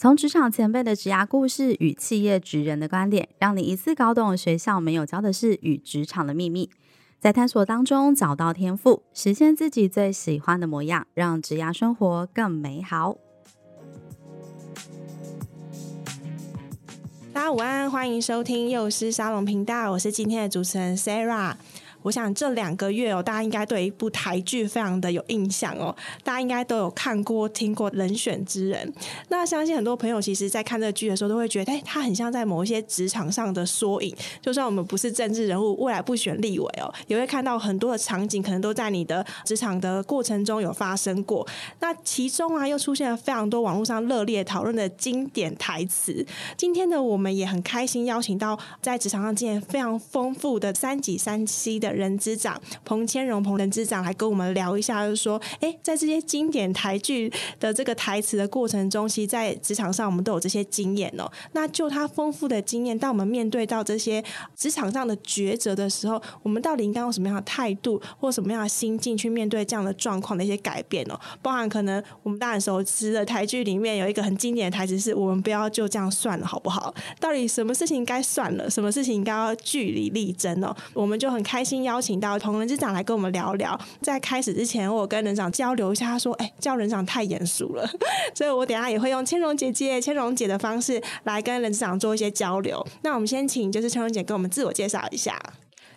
从职场前辈的职涯故事与企业职人的观点，让你一次搞懂学校没有教的事与职场的秘密，在探索当中找到天赋，实现自己最喜欢的模样，让职涯生活更美好。大家午安，欢迎收听幼师沙龙频道，我是今天的主持人 Sarah。我想这两个月哦，大家应该对一部台剧非常的有印象哦，大家应该都有看过、听过《人选之人》。那相信很多朋友其实，在看这个剧的时候，都会觉得，哎，他很像在某一些职场上的缩影。就算我们不是政治人物，未来不选立委哦，也会看到很多的场景，可能都在你的职场的过程中有发生过。那其中啊，又出现了非常多网络上热烈讨论的经典台词。今天呢，我们也很开心邀请到在职场上经验非常丰富的三级三 C 的。人之长彭千荣，彭人之长来跟我们聊一下，就是说，哎，在这些经典台剧的这个台词的过程中，其实，在职场上我们都有这些经验哦。那就他丰富的经验，当我们面对到这些职场上的抉择的时候，我们到底应该用什么样的态度或什么样的心境去面对这样的状况的一些改变哦？包含可能我们大家熟知的台剧里面有一个很经典的台词是：“我们不要就这样算了，好不好？”到底什么事情该算了，什么事情应该要据理力争哦？我们就很开心。邀请到同仁之长来跟我们聊聊。在开始之前，我跟人长交流一下，他说：“哎、叫人长太严肃了。” 所以，我等下也会用千荣姐姐、千荣姐的方式来跟人长做一些交流。那我们先请就是千荣姐跟我们自我介绍一下。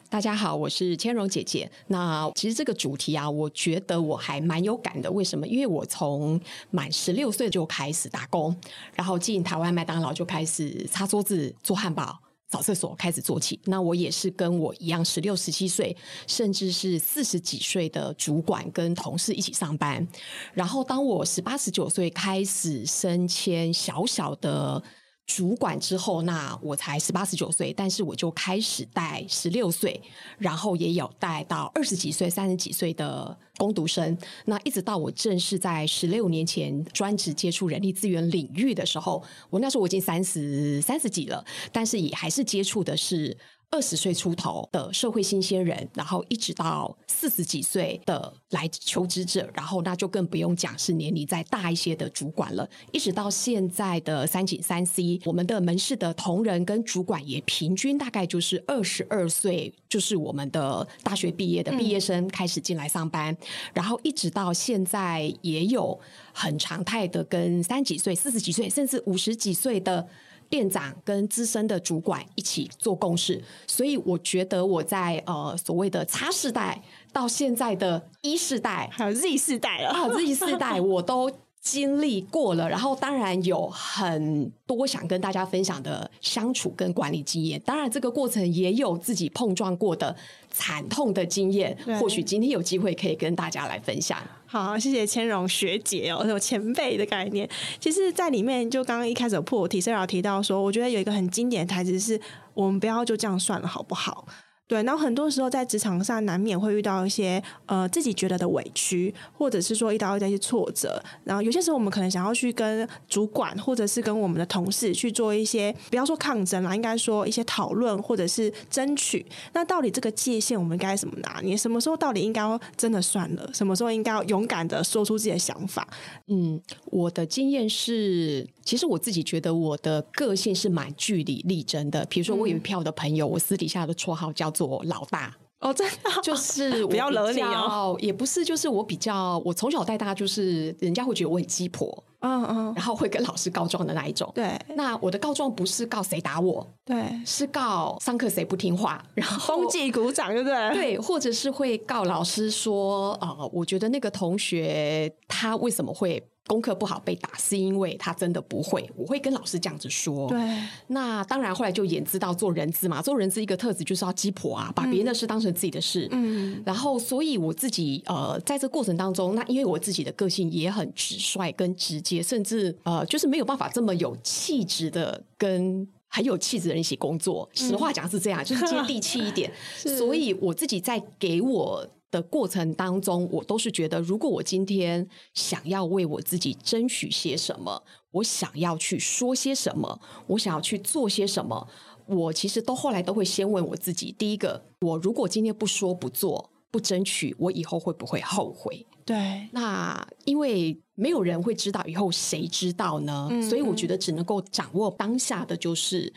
大家好，我是千荣姐姐。那其实这个主题啊，我觉得我还蛮有感的。为什么？因为我从满十六岁就开始打工，然后进台湾麦当劳就开始擦桌子、做汉堡。扫厕所开始做起，那我也是跟我一样，十六、十七岁，甚至是四十几岁的主管跟同事一起上班。然后，当我十八、十九岁开始升迁小小的主管之后，那我才十八十九岁，但是我就开始带十六岁，然后也有带到二十几岁、三十几岁的工读生。那一直到我正式在十六年前专职接触人力资源领域的时候，我那时候我已经三十三十几了，但是也还是接触的是。二十岁出头的社会新鲜人，然后一直到四十几岁的来求职者，然后那就更不用讲是年龄再大一些的主管了。一直到现在的三井三 C，我们的门市的同仁跟主管也平均大概就是二十二岁，就是我们的大学毕业的毕业生开始进来上班，然后一直到现在也有很常态的跟三几岁、四十几岁，甚至五十几岁的。店长跟资深的主管一起做共事，所以我觉得我在呃所谓的差世代到现在的一世代还有 Z 世代了。啊，Z 世代我都经历过了，然后当然有很多想跟大家分享的相处跟管理经验，当然这个过程也有自己碰撞过的惨痛的经验，或许今天有机会可以跟大家来分享。好，谢谢千荣学姐哦，有前辈的概念。其实，在里面就刚刚一开始有破题，虽然提到说，我觉得有一个很经典的台词是：我们不要就这样算了，好不好？对，然后很多时候在职场上难免会遇到一些呃自己觉得的委屈，或者是说遇到一些挫折。然后有些时候我们可能想要去跟主管，或者是跟我们的同事去做一些，不要说抗争啦，应该说一些讨论或者是争取。那到底这个界限我们该怎么拿捏？什么时候到底应该真的算了？什么时候应该要勇敢的说出自己的想法？嗯，我的经验是，其实我自己觉得我的个性是蛮据理力争的。比如说，我有一票的朋友，嗯、我私底下的绰号叫做老大哦，真的就是 不要惹你哦，也不是，就是我比较，我从小带大，就是人家会觉得我很鸡婆，嗯嗯，然后会跟老师告状的那一种。对，那我的告状不是告谁打我，对，是告上课谁不听话，然后风纪鼓掌，对不对？对，或者是会告老师说，呃，我觉得那个同学他为什么会。功课不好被打，是因为他真的不会。我会跟老师这样子说。对。那当然，后来就演知道做人资嘛，做人资一个特质就是要鸡婆啊，把别人的事当成自己的事。嗯。然后，所以我自己呃，在这过程当中，那因为我自己的个性也很直率跟直接，甚至呃，就是没有办法这么有气质的跟。很有气质的人一起工作。实话讲是这样，就是接地气一点。所以我自己在给我的过程当中，我都是觉得，如果我今天想要为我自己争取些什么，我想要去说些什么，我想要去做些什么，我其实都后来都会先问我自己：第一个，我如果今天不说不做不争取，我以后会不会后悔？对，那因为没有人会知道以后，谁知道呢？嗯嗯，所以我觉得只能够掌握当下的，就是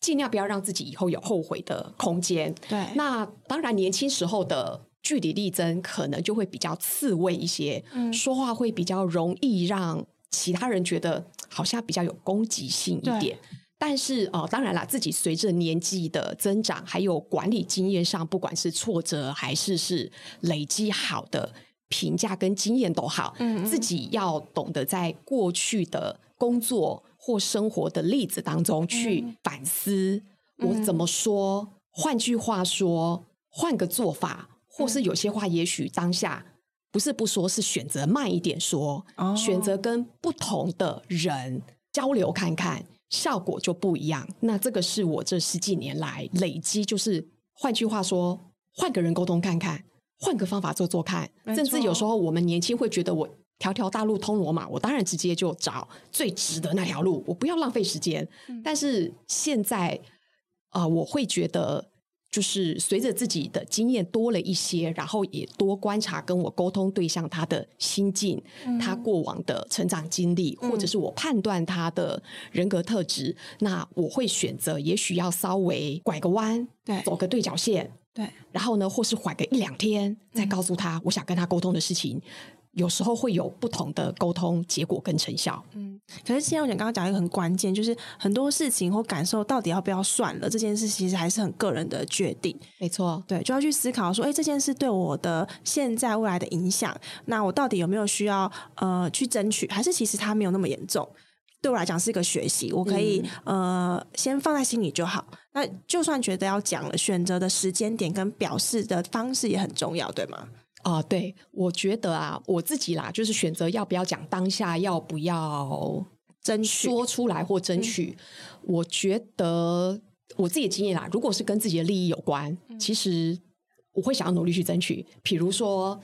尽量不要让自己以后有后悔的空间。对，那当然年轻时候的据理力争可能就会比较刺猬一些，嗯，说话会比较容易让其他人觉得好像比较有攻击性一点。但是哦、呃，当然啦，自己随着年纪的增长，还有管理经验上，不管是挫折还是是累积好的。评价跟经验都好，嗯，自己要懂得在过去的工作或生活的例子当中去反思，我怎么说？换句话说，换个做法，或是有些话，也许当下不是不说，是选择慢一点说，选择跟不同的人交流看看，效果就不一样。那这个是我这十几年来累积，就是换句话说，换个人沟通看看。换个方法做做看，甚至有时候我们年轻会觉得我条条大路通罗马，我当然直接就找最直的那条路，我不要浪费时间。嗯、但是现在，呃，我会觉得，就是随着自己的经验多了一些，然后也多观察跟我沟通对象他的心境、嗯、他过往的成长经历，或者是我判断他的人格特质，嗯、那我会选择也许要稍微拐个弯，对，走个对角线。对，然后呢，或是缓个一两天，再告诉他我想跟他沟通的事情，嗯、有时候会有不同的沟通结果跟成效。嗯，可是现在我想刚刚讲一个很关键，就是很多事情或感受到底要不要算了，这件事其实还是很个人的决定。没错，对，就要去思考说，哎，这件事对我的现在未来的影响，那我到底有没有需要呃去争取，还是其实它没有那么严重？对我来讲是一个学习，我可以、嗯、呃先放在心里就好。那就算觉得要讲了，选择的时间点跟表示的方式也很重要，对吗？啊、呃，对，我觉得啊，我自己啦，就是选择要不要讲当下，要不要争取说出来或争取。嗯、我觉得我自己的经验啦，如果是跟自己的利益有关，嗯、其实我会想要努力去争取。比如说。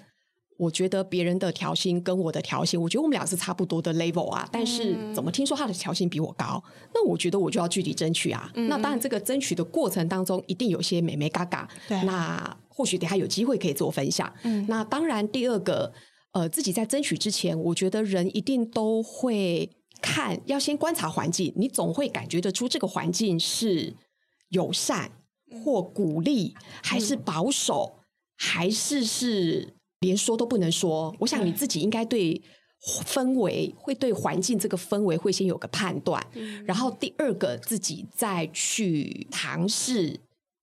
我觉得别人的调薪跟我的调薪，我觉得我们俩是差不多的 level 啊。但是怎么听说他的调薪比我高？那我觉得我就要具体争取啊。嗯、那当然，这个争取的过程当中，一定有些美眉嘎嘎。对。那或许等下有机会可以做分享。嗯。那当然，第二个，呃，自己在争取之前，我觉得人一定都会看，要先观察环境。你总会感觉得出这个环境是友善或鼓励，还是保守，嗯、还是是。连说都不能说，我想你自己应该对氛围会对环境这个氛围会先有个判断，嗯、然后第二个自己再去尝试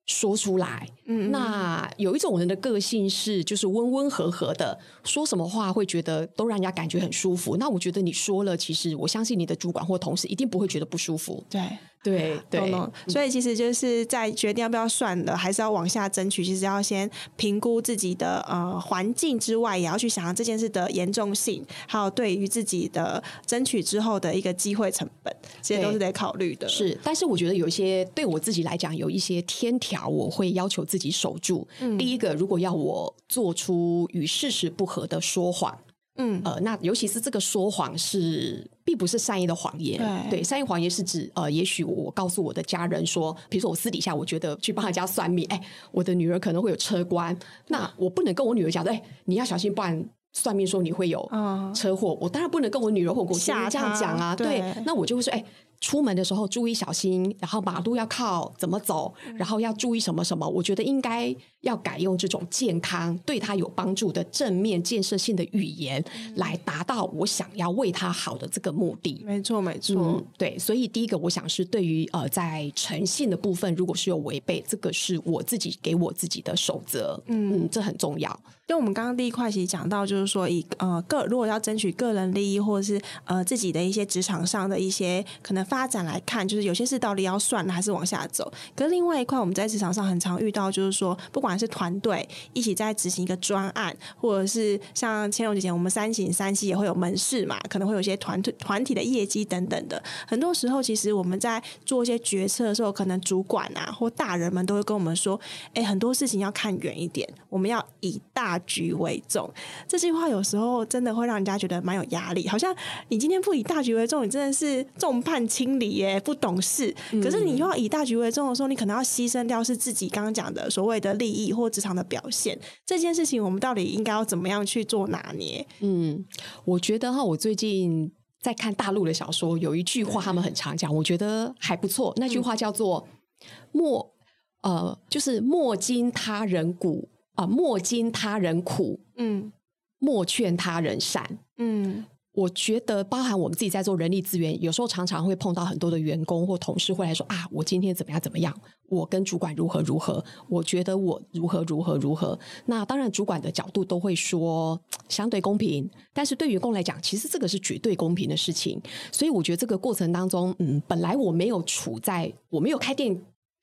说出来。嗯，那有一种人的个性是就是温温和和的，说什么话会觉得都让人家感觉很舒服。那我觉得你说了，其实我相信你的主管或同事一定不会觉得不舒服。对。对对，所以其实就是在决定要不要算了，还是要往下争取。其实要先评估自己的呃环境之外，也要去想想这件事的严重性，还有对于自己的争取之后的一个机会成本，这些都是得考虑的。是，但是我觉得有一些对我自己来讲，有一些天条，我会要求自己守住。嗯，第一个，如果要我做出与事实不合的说谎。嗯，呃，那尤其是这个说谎是并不是善意的谎言，对，对，善意谎言是指呃，也许我告诉我的家人说，比如说我私底下我觉得去帮他家算命，哎，我的女儿可能会有车关，那我不能跟我女儿讲，哎，你要小心，不然算命说你会有车祸，我当然不能跟我女儿或我这样讲啊，对，那我就会说，哎。出门的时候注意小心，然后马路要靠怎么走，然后要注意什么什么。我觉得应该要改用这种健康、对他有帮助的正面建设性的语言，来达到我想要为他好的这个目的。没错，没错，嗯，对。所以第一个，我想是对于呃，在诚信的部分，如果是有违背，这个是我自己给我自己的守则。嗯，嗯，这很重要。因为我们刚刚第一块其实讲到，就是说以呃个如果要争取个人利益，或者是呃自己的一些职场上的一些可能。发展来看，就是有些事到底要算了还是往下走。可是另外一块，我们在职场上很常遇到，就是说，不管是团队一起在执行一个专案，或者是像千荣姐姐，我们三型三期也会有门市嘛，可能会有一些团队团体的业绩等等的。很多时候，其实我们在做一些决策的时候，可能主管啊或大人们都会跟我们说：“哎，很多事情要看远一点，我们要以大局为重。”这句话有时候真的会让人家觉得蛮有压力，好像你今天不以大局为重，你真的是众叛亲离耶，不懂事。可是你又要以大局为重的时候，你可能要牺牲掉是自己刚刚讲的所谓的利益或职场的表现。这件事情，我们到底应该要怎么样去做拿捏？嗯，我觉得哈，我最近在看大陆的小说，有一句话他们很常讲，我觉得还不错。那句话叫做“莫呃，就是莫经他人苦啊，莫经他人苦，嗯，莫劝他人善，嗯。”我觉得，包含我们自己在做人力资源，有时候常常会碰到很多的员工或同事会来说啊，我今天怎么样怎么样，我跟主管如何如何，我觉得我如何如何如何。那当然，主管的角度都会说相对公平，但是对员工来讲，其实这个是绝对公平的事情。所以我觉得这个过程当中，嗯，本来我没有处在，我没有开店，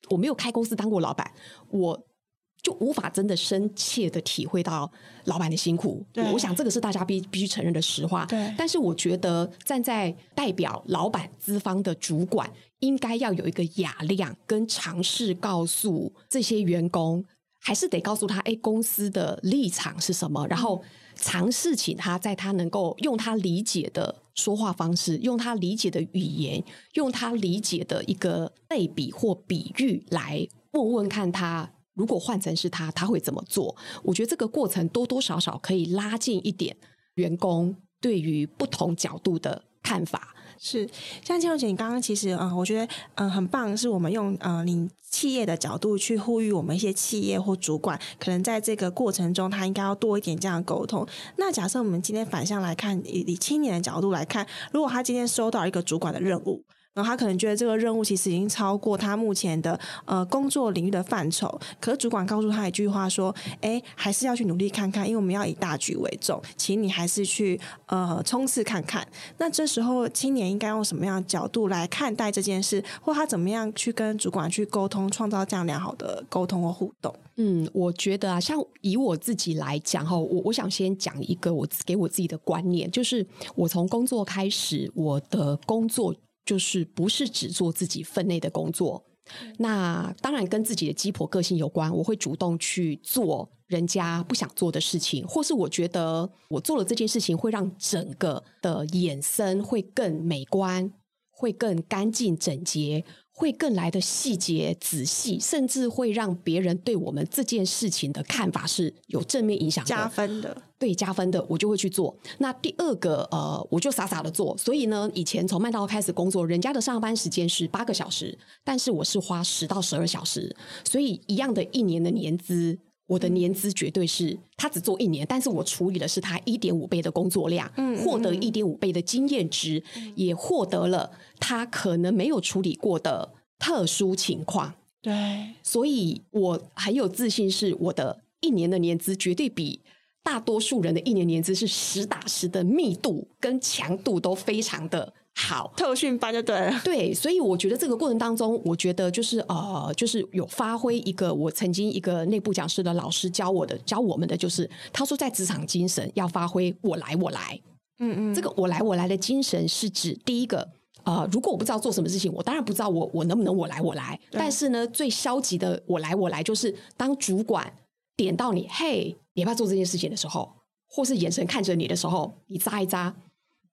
我没有开公司当过老板，我。就无法真的深切的体会到老板的辛苦，对，我想这个是大家必必须承认的实话。对，但是我觉得站在代表老板资方的主管，应该要有一个雅量跟尝试告诉这些员工，还是得告诉他，哎，公司的立场是什么，然后尝试请他在他能够用他理解的说话方式，用他理解的语言，用他理解的一个类比或比喻来问问看他。如果换成是他，他会怎么做？我觉得这个过程多多少少可以拉近一点员工对于不同角度的看法。是，像千荣姐，你刚刚其实嗯，我觉得嗯很棒，是我们用嗯你企业的角度去呼吁我们一些企业或主管，可能在这个过程中，他应该要多一点这样的沟通。那假设我们今天反向来看，以以青年的角度来看，如果他今天收到一个主管的任务。然后他可能觉得这个任务其实已经超过他目前的呃工作领域的范畴，可是主管告诉他一句话说：“哎，还是要去努力看看，因为我们要以大局为重，请你还是去呃冲刺看看。”那这时候青年应该用什么样的角度来看待这件事，或他怎么样去跟主管去沟通，创造这样良好的沟通和互动？嗯，我觉得啊，像以我自己来讲哈，我我想先讲一个我给我自己的观念，就是我从工作开始，我的工作。就是不是只做自己分内的工作，那当然跟自己的鸡婆个性有关。我会主动去做人家不想做的事情，或是我觉得我做了这件事情会让整个的衍生会更美观，会更干净整洁。会更来的细节仔细，甚至会让别人对我们这件事情的看法是有正面影响的，加分的。对，加分的，我就会去做。那第二个，呃，我就傻傻的做。所以呢，以前从麦当劳开始工作，人家的上班时间是八个小时，但是我是花十到十二小时，所以一样的一年的年资。我的年资绝对是他只做一年，但是我处理的是他一点五倍的工作量，嗯，获得一点五倍的经验值，嗯，也获得了他可能没有处理过的特殊情况。对，所以我很有自信，是我的一年的年资绝对比大多数人的一年年资是实打实的密度跟强度都非常的。好，特训班就对了。对，所以我觉得这个过程当中，我觉得就是呃，就是有发挥一个我曾经一个内部讲师的老师教我的，教我们的就是，他说在职场精神要发挥我来我来。嗯嗯，这个我来我来的精神是指第一个，呃，如果我不知道做什么事情，我当然不知道我我能不能我来我来。但是呢，最消极的我来我来就是当主管点到你，嘿，你要不要做这件事情的时候，或是眼神看着你的时候，你扎一眨。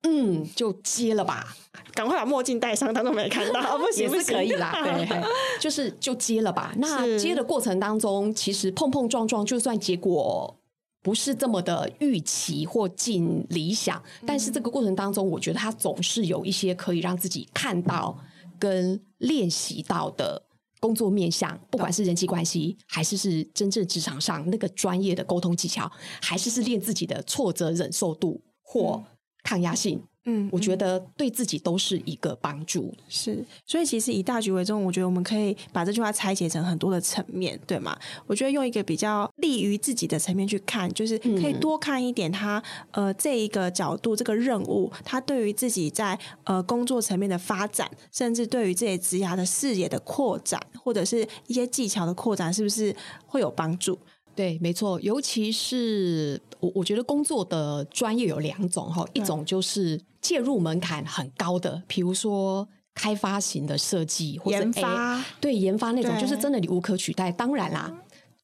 嗯，就接了吧，赶快把墨镜戴上，当中没看到，不行，也是可以啦，对，就是就接了吧。那接的过程当中，其实碰碰撞撞，就算结果不是这么的预期或尽理想，嗯，但是这个过程当中，我觉得他总是有一些可以让自己看到跟练习到的工作面向，不管是人际关系，还是是真正职场上那个专业的沟通技巧，还是是练自己的挫折忍受度或。抗压性嗯，我觉得对自己都是一个帮助。是，所以其实以大局为重，我觉得我们可以把这句话拆解成很多的层面，对吗？我觉得用一个比较利于自己的层面去看，就是可以多看一点他、嗯、呃这一个角度，这个任务，他对于自己在呃工作层面的发展，甚至对于自己职涯的视野的扩展，或者是一些技巧的扩展，是不是会有帮助？对，没错，尤其是我，我觉得工作的专业有两种哈，一种就是介入门槛很高的，比如说开发型的设计或者研发，对研发那种，就是真的你无可取代。当然啦。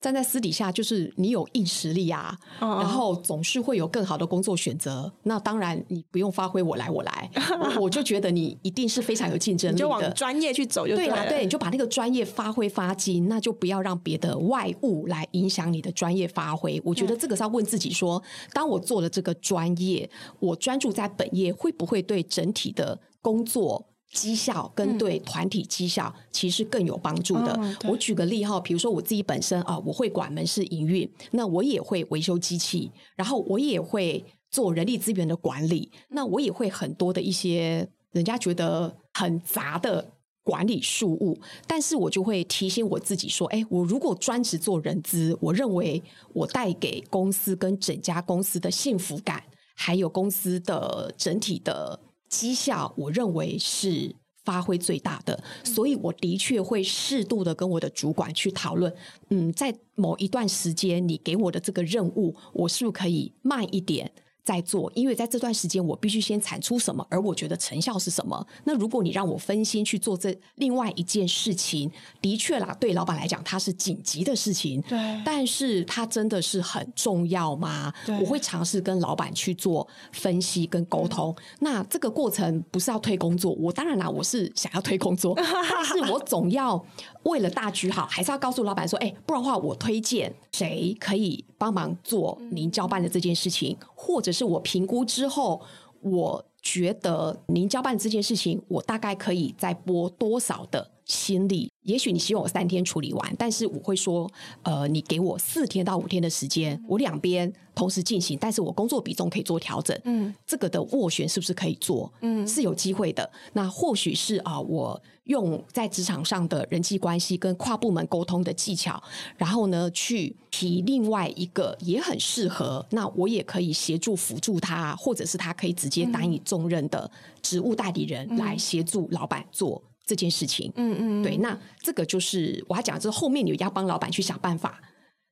站在私底下，就是你有硬实力啊，oh. 然后总是会有更好的工作选择。那当然，你不用发挥，我来，我来，我就觉得你一定是非常有竞争力的。就往专业去走就对了，对，你就把那个专业发挥发精，那就不要让别的外物来影响你的专业发挥。我觉得这个是要问自己说：当我做了这个专业，我专注在本业，会不会对整体的工作？绩效跟对团体绩效其实更有帮助的。嗯、我举个例哈，比如说我自己本身啊，我会管门市营运，那我也会维修机器，然后我也会做人力资源的管理，那我也会很多的一些人家觉得很杂的管理事务，但是我就会提醒我自己说，哎，我如果专职做人资，我认为我带给公司跟整家公司的幸福感，还有公司的整体的。绩效，我认为是发挥最大的，所以我的确会适度的跟我的主管去讨论。嗯，在某一段时间，你给我的这个任务，我是不是可以慢一点？在做，因为在这段时间我必须先产出什么，而我觉得成效是什么。那如果你让我分心去做这另外一件事情，的确啦，对老板来讲它是紧急的事情，对，但是它真的是很重要吗？我会尝试跟老板去做分析跟沟通。那这个过程不是要推工作，我当然啦，我是想要推工作，但是我总要为了大局好，还是要告诉老板说，哎，不然的话，我推荐谁可以帮忙做您交办的这件事情，或者。是我评估之后，我觉得您交办这件事情，我大概可以再拨多少的心理？也许你希望我三天处理完，但是我会说，呃，你给我四天到五天的时间，我两边同时进行，但是我工作比重可以做调整。嗯，这个的斡旋是不是可以做？嗯，是有机会的。那或许是啊、呃，我用在职场上的人际关系跟跨部门沟通的技巧，然后呢，去提另外一个也很适合，那我也可以协助辅助他，或者是他可以直接担以重任的职务代理人来协助老板做。这件事情，嗯嗯，对，那这个就是我还讲，就是后面你要帮老板去想办法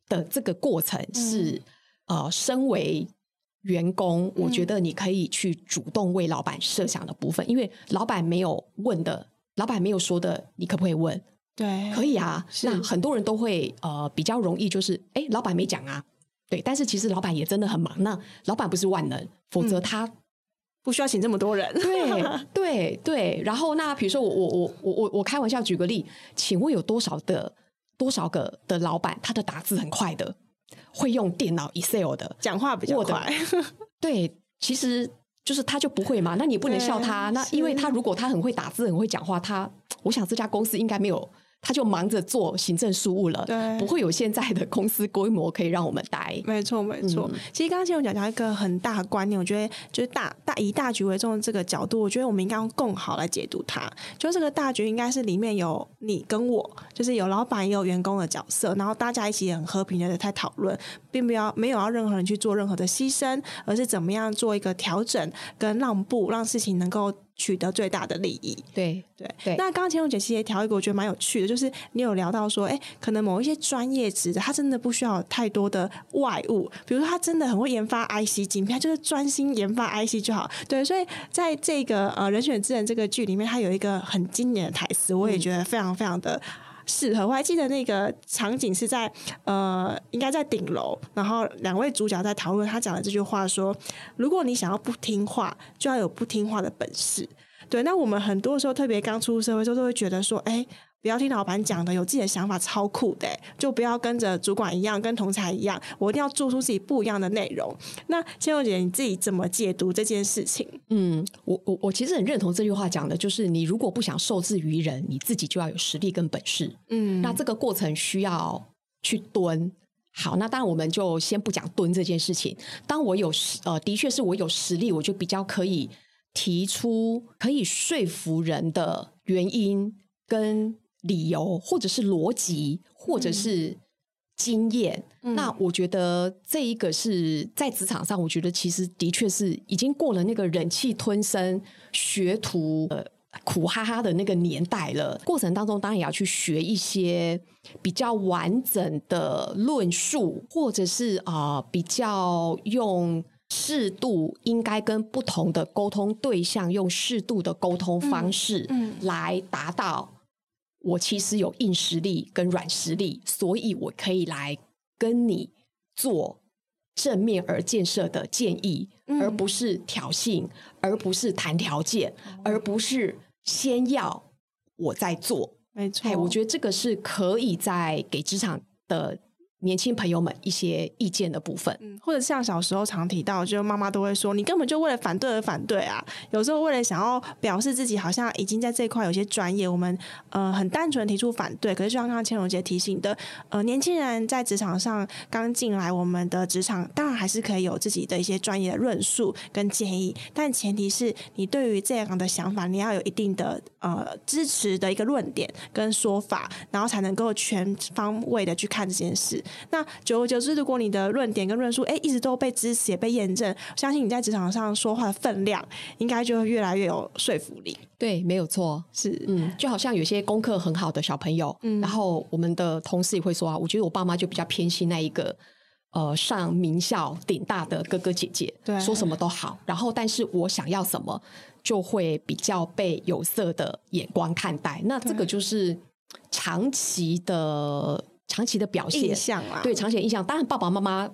的这个过程是，嗯、呃，身为员工，我觉得你可以去主动为老板设想的部分，嗯、因为老板没有问的，老板没有说的，你可不可以问？对，可以啊。那很多人都会呃比较容易就是，哎，老板没讲啊，对，但是其实老板也真的很忙，那老板不是万能，否则他。嗯不需要请这么多人，对 对对。然后那比如说我我我我我我开玩笑举个例，请问有多少的多少个的老板，他的打字很快的，会用电脑 Excel 的，讲话比较快。对，其实就是他就不会嘛，那你不能笑他。那因为他如果他很会打字，很会讲话，他我想这家公司应该没有。他就忙着做行政事务了，对，不会有现在的公司规模可以让我们待。没错，没错。嗯、其实刚刚千蓉讲到一个很大的观念，我觉得就是大大以大局为重的这个角度，我觉得我们应该用更好来解读它。就这个大局应该是里面有你跟我，就是有老板也有员工的角色，然后大家一起很和平的在讨论，并不要没有要任何人去做任何的牺牲，而是怎么样做一个调整跟让步，让事情能够。取得最大的利益，对对对。那刚刚千蓉姐其实也调一个，我觉得蛮有趣的，就是你有聊到说，哎，可能某一些专业职的，他真的不需要太多的外物，比如说他真的很会研发 IC 晶片，他就是专心研发 IC 就好。对，所以在这个呃人选之人这个剧里面，他有一个很经典的台词，我也觉得非常非常的。适合，我还记得那个场景是在呃，应该在顶楼，然后两位主角在讨论，他讲的这句话说：“如果你想要不听话，就要有不听话的本事。”对，那我们很多时候，特别刚出社会时候，都会觉得说：“哎。”不要听老板讲的，有自己的想法超酷的，就不要跟着主管一样，跟同侪一样，我一定要做出自己不一样的内容。那千蓉姐，你自己怎么解读这件事情？嗯，我我我其实很认同这句话讲的，就是你如果不想受制于人，你自己就要有实力跟本事。嗯，那这个过程需要去蹲。好，那当然我们就先不讲蹲这件事情。当我有实呃，的确是我有实力，我就比较可以提出可以说服人的原因跟理由，或者是逻辑，或者是经验。嗯、那我觉得这一个是在职场上，我觉得其实的确是已经过了那个忍气吞声学徒呃苦哈哈的那个年代了。过程当中，当然也要去学一些比较完整的论述，或者是啊、呃、比较用。适度应该跟不同的沟通对象用适度的沟通方式，嗯，来达到我其实有硬实力跟软实力，所以我可以来跟你做正面而建设的建议，而不是挑衅，而不是谈条件，而不是先要我再做。没错，我觉得这个是可以在给职场的。年轻朋友们一些意见的部分，嗯，或者像小时候常提到，就妈妈都会说，你根本就为了反对而反对啊。有时候为了想要表示自己好像已经在这一块有些专业，我们呃很单纯提出反对。可是就像刚刚千荣姐提醒的，呃，年轻人在职场上刚进来，我们的职场当然还是可以有自己的一些专业的论述跟建议，但前提是你对于这样的想法，你要有一定的呃支持的一个论点跟说法，然后才能够全方位的去看这件事。那久而久之，如果你的论点跟论述，哎，一直都被支持也被验证，相信你在职场上说话的分量，应该就会越来越有说服力。对，没有错，是，嗯，就好像有些功课很好的小朋友，嗯，然后我们的同事也会说啊，我觉得我爸妈就比较偏心那一个，呃，上名校顶大的哥哥姐姐，对，说什么都好，然后但是我想要什么，就会比较被有色的眼光看待，那这个就是长期的。长期的表现，印象啊对长期的印象，当然爸爸妈妈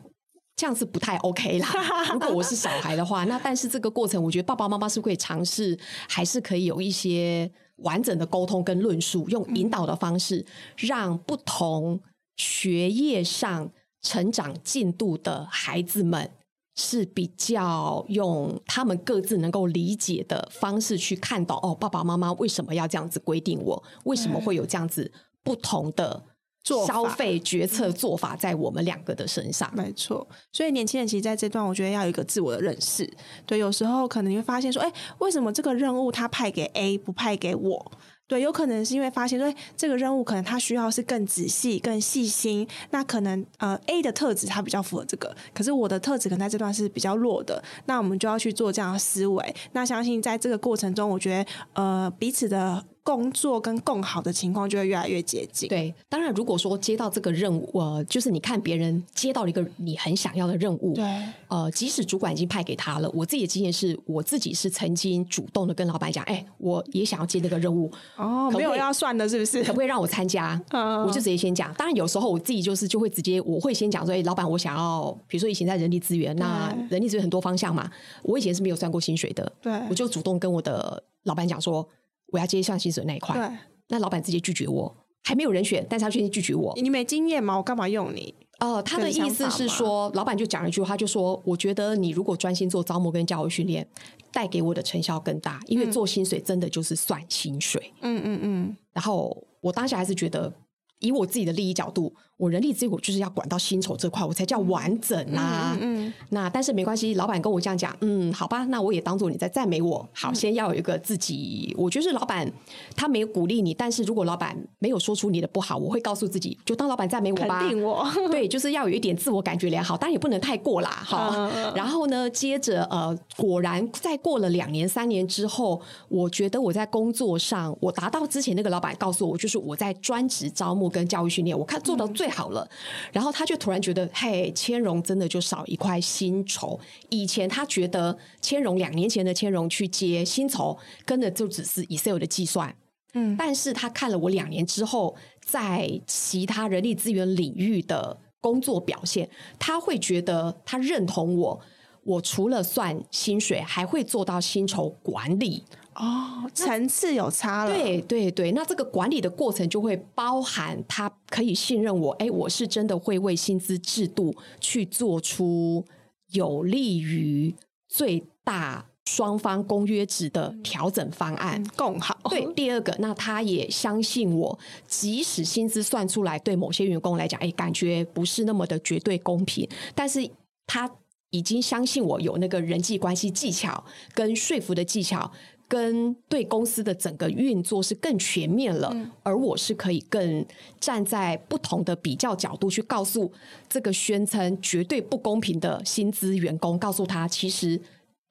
这样是不太 OK 啦。如果我是小孩的话，那但是这个过程，我觉得爸爸妈妈是可以尝试，还是可以有一些完整的沟通跟论述，用引导的方式，让不同学业上成长进度的孩子们是比较用他们各自能够理解的方式去看到哦，爸爸妈妈为什么要这样子规定我？为什么会有这样子不同的？消费决策做法在我们两个的身上，没错。所以年轻人其实在这段，我觉得要有一个自我的认识。对，有时候可能你会发现说，哎，为什么这个任务他派给 A 不派给我？对，有可能是因为发现说，这个任务可能他需要是更仔细、更细心。那可能呃 A 的特质他比较符合这个，可是我的特质可能在这段是比较弱的。那我们就要去做这样的思维。那相信在这个过程中，我觉得呃彼此的。工作跟更好的情况就会越来越接近。对，当然，如果说接到这个任务，呃，就是你看别人接到了一个你很想要的任务，对，呃，即使主管已经派给他了，我自己的经验是，我自己是曾经主动的跟老板讲，哎，我也想要接那个任务，哦，没有要算的，是不是？可不可以让我参加？嗯，我就直接先讲。当然，有时候我自己就是就会直接，我会先讲说，哎，老板，我想要，比如说以前在人力资源，那人力资源很多方向嘛，我以前是没有算过薪水的，对，我就主动跟我的老板讲说，我要接上薪水那一块，对。那老板直接拒绝我，还没有人选，但是他决定拒绝我。你没经验吗？我干嘛用你？呃，他的意思是说，老板就讲了一句话，就说：“我觉得你如果专心做招募跟教育训练，带给我的成效更大，因为做薪水真的就是算薪水。”嗯嗯嗯。然后我当下还是觉得。以我自己的利益角度，我人力资源我就是要管到薪酬这块，我才叫完整啊。嗯，嗯，那但是没关系，老板跟我这样讲，嗯，好吧，那我也当做你在赞美我。好，先要有一个自己，我觉得是老板他没有鼓励你，但是如果老板没有说出你的不好，我会告诉自己，就当老板赞美我吧。肯定我。对，就是要有一点自我感觉良好，但也不能太过啦。好，嗯，然后呢，接着呃，果然在过了两年三年之后，我觉得我在工作上我达到之前那个老板告诉我，就是我在专职招募。跟教育训练，我看做到最好了，嗯、然后他就突然觉得，嘿，千荣真的就少一块薪酬。以前他觉得千荣两年前的千荣去接薪酬，跟的就只是 Excel 的计算，嗯，但是他看了我两年之后在其他人力资源领域的工作表现，他会觉得他认同我，我除了算薪水，还会做到薪酬管理。哦，层次有差了。对对对，那这个管理的过程就会包含他可以信任我，哎，我是真的会为薪资制度去做出有利于最大双方公约值的调整方案，嗯、更好。对，第二个，那他也相信我，即使薪资算出来对某些员工来讲，哎，感觉不是那么的绝对公平，但是他。已经相信我有那个人际关系技巧跟说服的技巧。跟对公司的整个运作是更全面了，嗯，而我是可以更站在不同的比较角度去告诉这个宣称绝对不公平的薪资员工，告诉他其实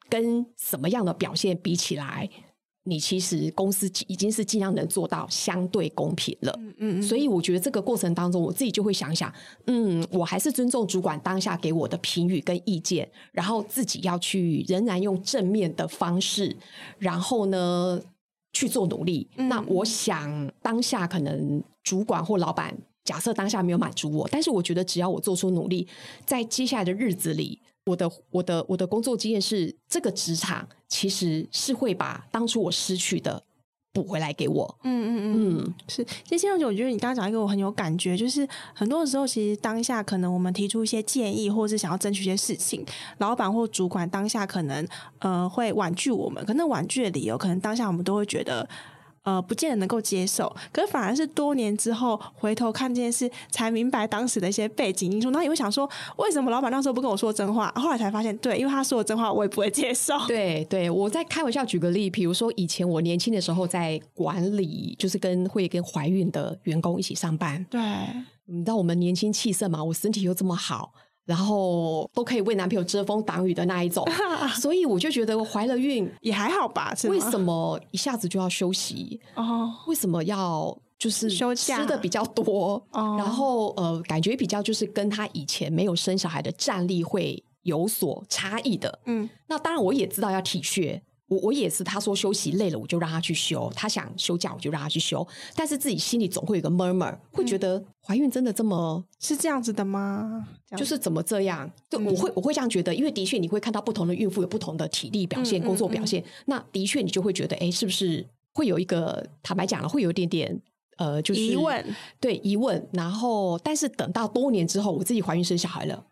跟什么样的表现比起来。你其实公司已经是尽量能做到相对公平了，嗯嗯，所以我觉得这个过程当中，我自己就会想想，嗯，我还是尊重主管当下给我的评语跟意见，然后自己要去仍然用正面的方式，然后呢去做努力。嗯，那我想当下可能主管或老板假设当下没有满足我，但是我觉得只要我做出努力，在接下来的日子里。我的我的我的工作经验是，这个职场其实是会把当初我失去的补回来给我。嗯嗯嗯，嗯是。其实千荣，我觉得你刚刚讲一个我很有感觉，就是很多的时候，其实当下可能我们提出一些建议，或者是想要争取一些事情，老板或主管当下可能呃会婉拒我们，可能婉拒的理由，可能当下我们都会觉得。呃，不见得能够接受，可是反而是多年之后回头看这件事，才明白当时的一些背景因素。然后也会想说，为什么老板那时候不跟我说真话？后来才发现，对，因为他说的真话，我也不会接受。对对，我在开玩笑举个例，比如说以前我年轻的时候在管理，就是跟会跟怀孕的员工一起上班。对，你知道我们年轻气盛嘛，我身体又这么好。然后都可以为男朋友遮风挡雨的那一种，所以我就觉得我怀了孕也还好吧？为什么一下子就要休息？哦，为什么要就是休假吃的比较多？然后呃，感觉比较就是跟他以前没有生小孩的战力会有所差异的。嗯，那当然我也知道要体恤。我我也是，他说休息累了，我就让他去休；他想休假，我就让他去休。但是自己心里总会有个 murmur，会觉得怀孕真的这么是这样子的吗？就是怎么这样？就我会我会这样觉得，因为的确你会看到不同的孕妇有不同的体力表现、工作表现。那的确你就会觉得，哎，是不是会有一个坦白讲了，会有一点点呃，就是疑问，对疑问。然后，但是等到多年之后，我自己怀孕生小孩了，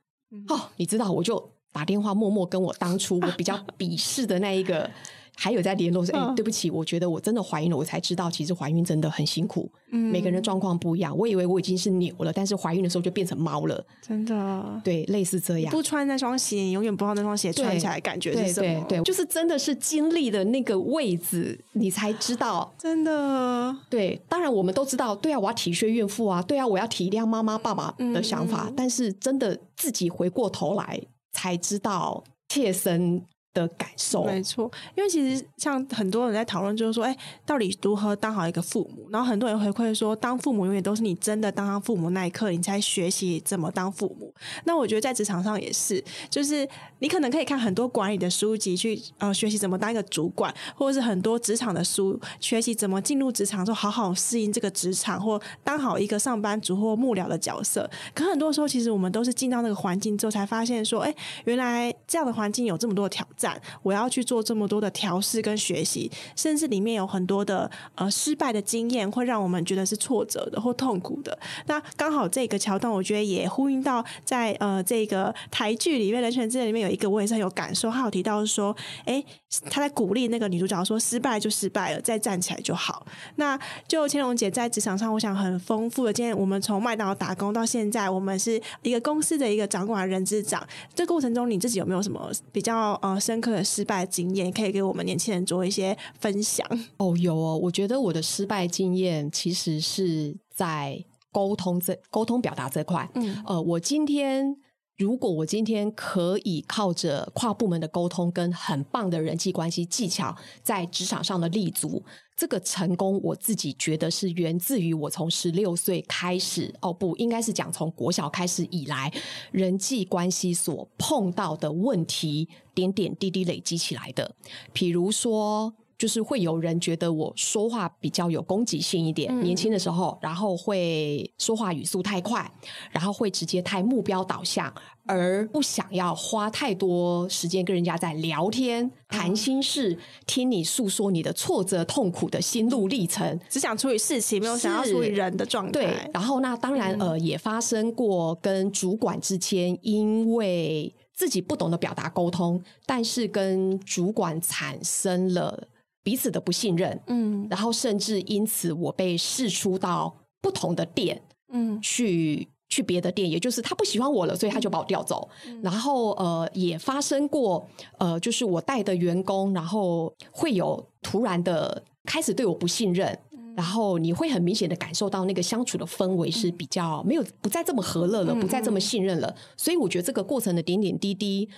哦，你知道我就。打电话默默跟我当初我比较鄙视的那一个，还有在联络说，哎，对不起，我觉得我真的怀孕了，我才知道其实怀孕真的很辛苦。嗯，每个人状况不一样，我以为我已经是牛了，但是怀孕的时候就变成猫了。真的，对，类似这样。不穿那双鞋，你永远不知道那双鞋穿起来感觉是什么。对就是真的是经历的那个位置，你才知道。真的，对，当然我们都知道，对啊，我要体恤孕妇啊，对啊，我要体谅妈妈爸爸的想法，嗯，但是真的自己回过头来。才知道妾身的感受，没错，因为其实像很多人在讨论，就是说，哎，到底如何当好一个父母？然后很多人回馈说，当父母永远都是你真的当上父母那一刻，你才学习怎么当父母。那我觉得在职场上也是，就是你可能可以看很多管理的书籍去呃学习怎么当一个主管，或者是很多职场的书学习怎么进入职场之后好好适应这个职场，或当好一个上班族或幕僚的角色。可很多时候，其实我们都是进到那个环境之后，才发现说，哎，原来这样的环境有这么多的挑战。展我要去做这么多的调试跟学习，甚至里面有很多的呃失败的经验，会让我们觉得是挫折的或痛苦的。那刚好这个桥段，我觉得也呼应到在呃这个台剧里面人权之人里面有一个，我也是很有感受。他有提到说，哎，他在鼓励那个女主角说，失败就失败了，再站起来就好。那就千龙姐在职场上，我想很丰富的经验。我们从麦当劳打工到现在，我们是一个公司的一个掌管人资长。这过程中，你自己有没有什么比较呃深刻的失败经验，可以给我们年轻人做一些分享？哦，有哦，我觉得我的失败经验其实是在沟通这沟通表达这块。嗯，呃，我今天如果我今天可以靠着跨部门的沟通跟很棒的人际关系技巧，在职场上的立足。这个成功，我自己觉得是源自于我从十六岁开始，哦不，应该是讲从国小开始以来，人际关系所碰到的问题，点点滴滴累积起来的。比如说。就是会有人觉得我说话比较有攻击性一点，嗯、年轻的时候，然后会说话语速太快，然后会直接太目标导向，而不想要花太多时间跟人家在聊天、谈心事，嗯、听你诉说你的挫折、痛苦的心路历程，只想处理事情，没有想要处理人的状态。对，然后那当然、嗯、呃，也发生过跟主管之间因为自己不懂得表达沟通，但是跟主管产生了。彼此的不信任，嗯，然后甚至因此我被释出到不同的店，嗯，去去别的店，也就是他不喜欢我了，所以他就把我调走。嗯、然后呃，也发生过呃，就是我带的员工，然后会有突然的开始对我不信任，嗯、然后你会很明显的感受到那个相处的氛围是比较没有不再这么和乐了，嗯、不再这么信任了。嗯、所以我觉得这个过程的点点滴滴，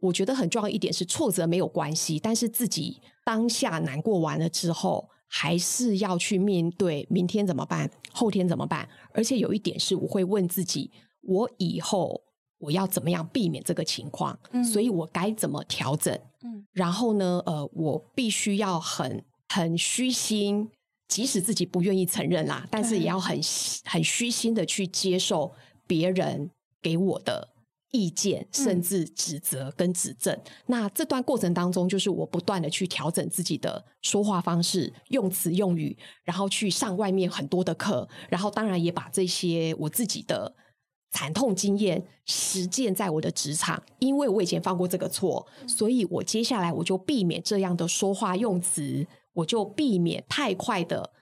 我觉得很重要一点是挫折没有关系，但是自己当下难过完了之后。还是要去面对明天怎么办，后天怎么办？而且有一点是，我会问自己：我以后我要怎么样避免这个情况？嗯，所以我该怎么调整？嗯，然后呢，呃，我必须要很很虚心，即使自己不愿意承认啦，但是也要很很虚心的去接受别人给我的。意见，甚至指责跟指正。嗯、那这段过程当中，就是我不断的去调整自己的说话方式、用词用语，然后去上外面很多的课，然后当然也把这些我自己的惨痛经验实践在我的职场。因为我以前犯过这个错，所以我接下来我就避免这样的说话用词，我就避免太快的。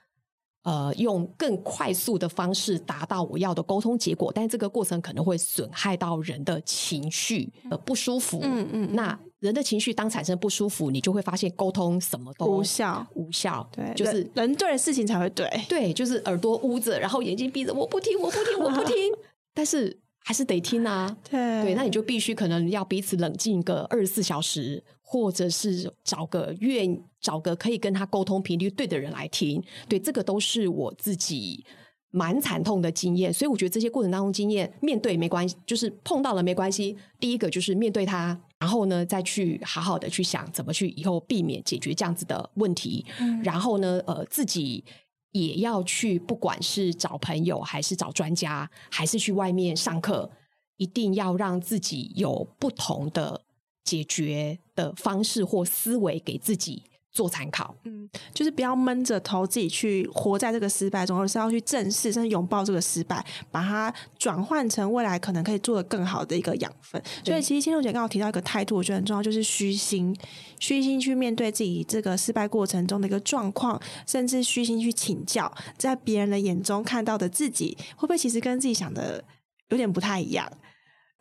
呃，用更快速的方式达到我要的沟通结果，但是这个过程可能会损害到人的情绪，呃，不舒服。嗯嗯，嗯那人的情绪当产生不舒服，你就会发现沟通什么都无效，无效。对，就是人，人对的事情才会对。对，就是耳朵捂着，然后眼睛闭着，我不听，我不听，我不听。但是还是得听啊。对对，那你就必须可能要彼此冷静个二十四小时。或者是找个愿找个可以跟他沟通频率对的人来听，对，这个都是我自己蛮惨痛的经验，所以我觉得这些过程当中经验面对没关系，就是碰到了没关系。第一个就是面对他，然后呢再去好好的去想怎么去以后避免解决这样子的问题，嗯、然后呢呃自己也要去不管是找朋友还是找专家，还是去外面上课，一定要让自己有不同的。解决的方式或思维给自己做参考，嗯，就是不要闷着头自己去活在这个失败中，而是要去正视甚至拥抱这个失败，把它转换成未来可能可以做的更好的一个养分。所以，其实千露姐刚刚提到一个态度，我觉得很重要，就是虚心，虚心去面对自己这个失败过程中的一个状况，甚至虚心去请教，在别人的眼中看到的自己，会不会其实跟自己想的有点不太一样？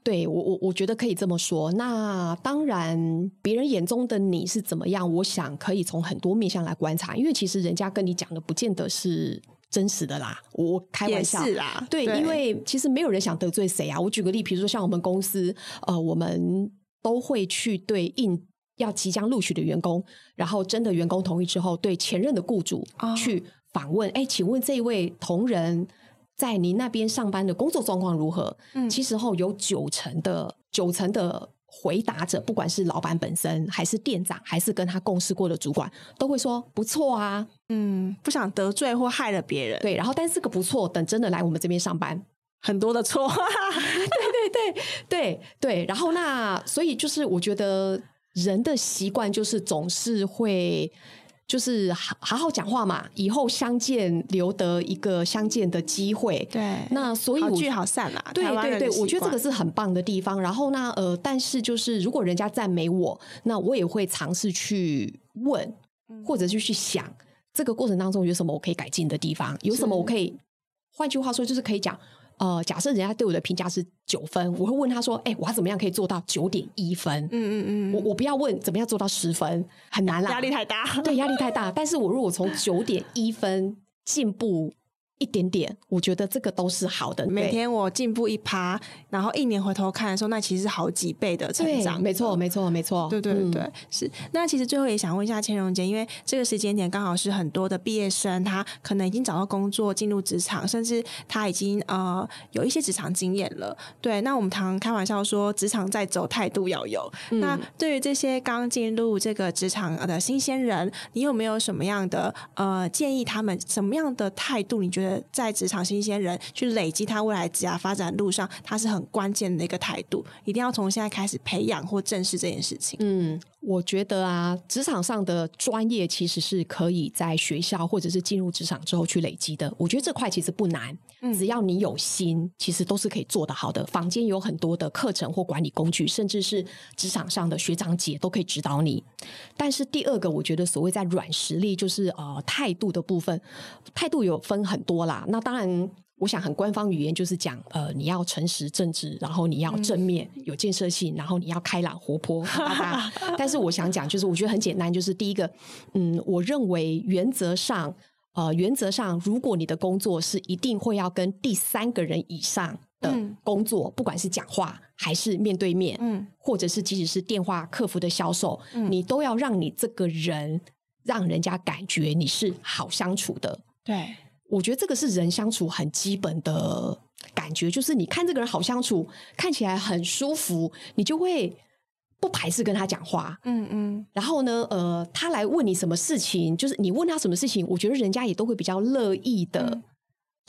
对我，我我觉得可以这么说。那当然，别人眼中的你是怎么样？我想可以从很多面向来观察，因为其实人家跟你讲的不见得是真实的啦。我开玩笑，是啦，对，对因为其实没有人想得罪谁啊。我举个例，比如说像我们公司，呃，我们都会去对应要即将录取的员工，然后真的员工同意之后，对前任的雇主去访问。哎、哦，请问这一位同仁。在您那边上班的工作状况如何？嗯，其实后有九成的九成的回答者，不管是老板本身，还是店长，还是跟他共事过的主管，都会说不错啊。嗯，不想得罪或害了别人。对，然后但是这个不错，等真的来我们这边上班，很多的错。对对对对对，然后那所以就是我觉得人的习惯就是总是会。就是好好好讲话嘛，以后相见留得一个相见的机会。对，那所以好聚好散啦。对对对，我觉得这个是很棒的地方。然后呢，呃，但是就是如果人家赞美我，那我也会尝试去问，或者是去想，嗯、这个过程当中有什么我可以改进的地方，有什么我可以，换句话说，就是可以讲。呃，假设人家对我的评价是九分，我会问他说：“哎、欸，我要怎么样可以做到九点一分？”嗯嗯嗯，我我不要问怎么样做到十分，很难啦，压力太大。对，压力太大。但是我如果从九点一分进步。一点点，我觉得这个都是好的。每天我进步一趴，然后一年回头看的时候，那其实是好几倍的成长。没错，没错，没错。对对对，嗯、是。那其实最后也想问一下千荣姐，因为这个时间点刚好是很多的毕业生，他可能已经找到工作，进入职场，甚至他已经呃有一些职场经验了。对，那我们常开玩笑说，职场在走，态度要有。嗯、那对于这些刚进入这个职场的新鲜人，你有没有什么样的呃建议？他们什么样的态度？你觉得？在职场新鲜人去累积他未来职业发展路上，他是很关键的一个态度，一定要从现在开始培养或正视这件事情。嗯。我觉得啊，职场上的专业其实是可以在学校或者是进入职场之后去累积的。我觉得这块其实不难，只要你有心，其实都是可以做得好的。房间有很多的课程或管理工具，甚至是职场上的学长姐都可以指导你。但是第二个，我觉得所谓在软实力，就是呃态度的部分，态度有分很多啦。那当然。我想很官方语言就是讲，呃，你要诚实正直，然后你要正面、嗯、有建设性，然后你要开朗活泼。但是我想讲，就是我觉得很简单，就是第一个，嗯，我认为原则上，呃，原则上，如果你的工作是一定会要跟第三个人以上的工作，嗯、不管是讲话还是面对面，嗯，或者是即使是电话客服的销售，嗯，你都要让你这个人让人家感觉你是好相处的，对。我觉得这个是人相处很基本的感觉，就是你看这个人好相处，看起来很舒服，你就会不排斥跟他讲话。嗯嗯。然后呢，呃，他来问你什么事情，就是你问他什么事情，我觉得人家也都会比较乐意的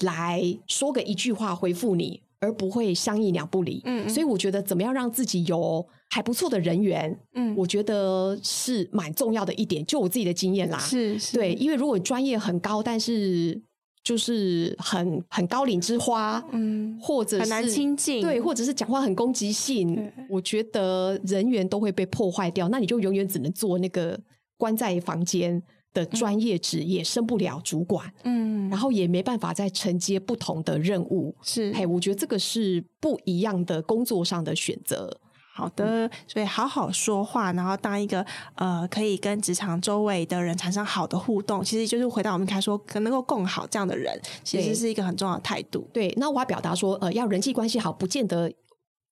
来说个一句话回复你，而不会相一两不离。嗯嗯。所以我觉得怎么样让自己有还不错的人缘，嗯，我觉得是蛮重要的一点。就我自己的经验啦，是是。对，因为如果专业很高，但是就是很很高岭之花，嗯，或者是很难亲近，对，或者是讲话很攻击性，我觉得人员都会被破坏掉。那你就永远只能做那个关在房间的专业职，业升不了主管，嗯，然后也没办法再承接不同的任务，是，嘿，我觉得这个是不一样的工作上的选择。好的，所以好好说话，然后当一个呃，可以跟职场周围的人产生好的互动，其实就是回到我们开始说，可能够共好这样的人，其实是一个很重要的态度。对，那我要表达说，呃，要人际关系好，不见得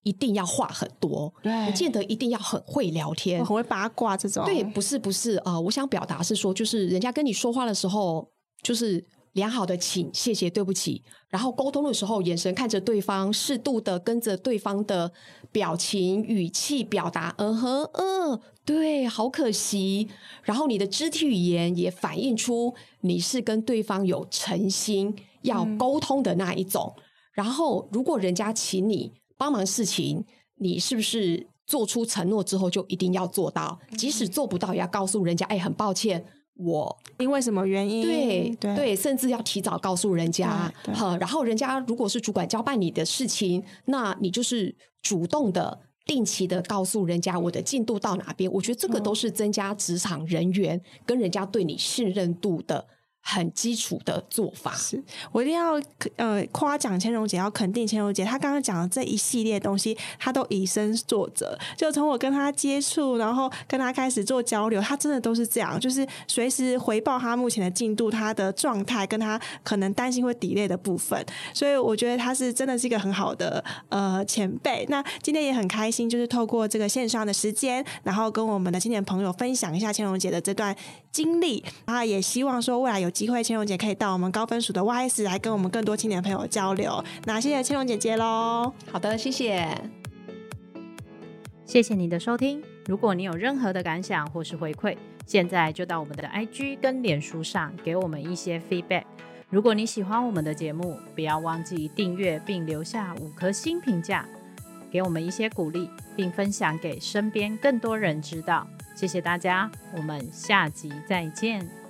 一定要话很多，对，不见得一定要很会聊天，很会八卦这种。对，不是不是，呃，我想表达是说，就是人家跟你说话的时候，就是。良好的请、谢谢、对不起，然后沟通的时候，眼神看着对方，适度的跟着对方的表情、语气表达，嗯哼，嗯，对，好可惜。然后你的肢体语言也反映出你是跟对方有诚心要沟通的那一种。嗯、然后，如果人家请你帮忙事情，你是不是做出承诺之后就一定要做到？即使做不到，也要告诉人家，哎，很抱歉。我因为什么原因？对对对，甚至要提早告诉人家。好，然后人家如果是主管交办你的事情，那你就是主动的、定期的告诉人家我的进度到哪边。我觉得这个都是增加职场人员跟人家对你信任度的。很基础的做法，是我一定要呃夸奖千荣姐，要肯定千荣姐。她刚刚讲的这一系列东西，她都以身作则。就从我跟她接触，然后跟她开始做交流，她真的都是这样，就是随时回报她目前的进度、她的状态，跟她可能担心会 delay 的部分。所以我觉得她是真的是一个很好的呃前辈。那今天也很开心，就是透过这个线上的时间，然后跟我们的青年朋友分享一下千荣姐的这段经历。然后也希望说未来有。机会，千荣姐可以到我们高分署的 YS 来跟我们更多青年朋友交流。那谢谢千荣姐姐喽。好的，谢谢，谢谢你的收听。如果你有任何的感想或是回馈，现在就到我们的 IG 跟脸书上给我们一些 feedback。如果你喜欢我们的节目，不要忘记订阅并留下五颗星评价，给我们一些鼓励，并分享给身边更多人知道。谢谢大家，我们下集再见。